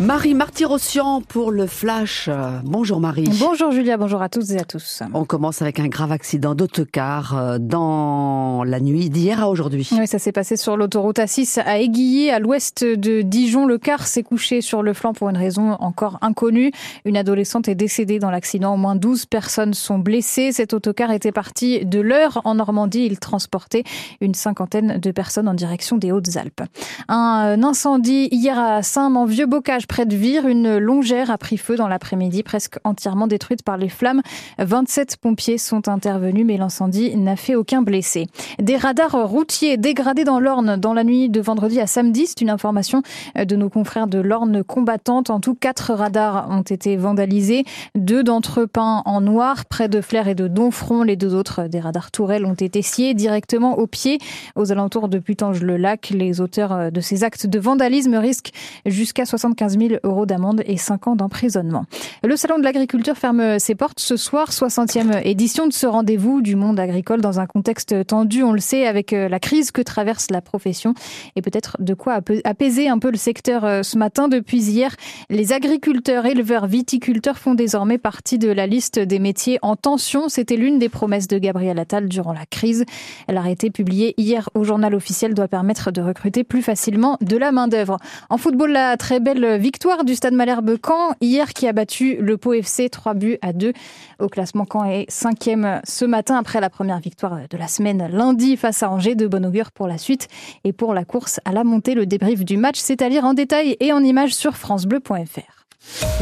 Marie Martyrossian pour le Flash. Bonjour Marie. Bonjour Julia, bonjour à toutes et à tous. On commence avec un grave accident d'autocar euh, dans la nuit d'hier à aujourd'hui. Oui, ça s'est passé sur l'autoroute A6 à Aiguillé, à l'ouest de Dijon. Le car s'est couché sur le flanc pour une raison encore inconnue. Une adolescente est décédée dans l'accident. Au moins 12 personnes sont blessées. Cet autocar était parti de l'heure en Normandie. Il transportait une cinquantaine de personnes en direction des Hautes-Alpes. Un incendie hier à Saint-Manvieux-Bocage près de Vire, une longère a pris feu dans l'après-midi, presque entièrement détruite par les flammes. 27 pompiers sont intervenus, mais l'incendie n'a fait aucun blessé. Des radars routiers dégradés dans l'Orne dans la nuit de vendredi à samedi, c'est une information de nos confrères de l'Orne combattante. En tout, quatre radars ont été vandalisés, deux d'entre peints en noir près de Flers et de Donfront. Les deux autres, des radars tourelles, ont été sciés directement au pied aux alentours de Putange-le-Lac. Les auteurs de ces actes de vandalisme risquent jusqu'à 75 000 000 euros d'amende et 5 ans d'emprisonnement. Le Salon de l'agriculture ferme ses portes ce soir, 60e édition de ce rendez-vous du monde agricole dans un contexte tendu, on le sait, avec euh, la crise que traverse la profession et peut-être de quoi apaiser un peu le secteur euh, ce matin. Depuis hier, les agriculteurs, éleveurs, viticulteurs font désormais partie de la liste des métiers en tension. C'était l'une des promesses de Gabriel Attal durant la crise. L'arrêté publié hier au journal officiel doit permettre de recruter plus facilement de la main-d'œuvre. En football, la très belle victoire du Stade Malherbe Caen hier qui a battu le Pau FC 3 buts à 2 au classement Caen est cinquième ce matin après la première victoire de la semaine lundi face à Angers de bon augure pour la suite et pour la course à la montée le débrief du match c'est à lire en détail et en images sur francebleu.fr.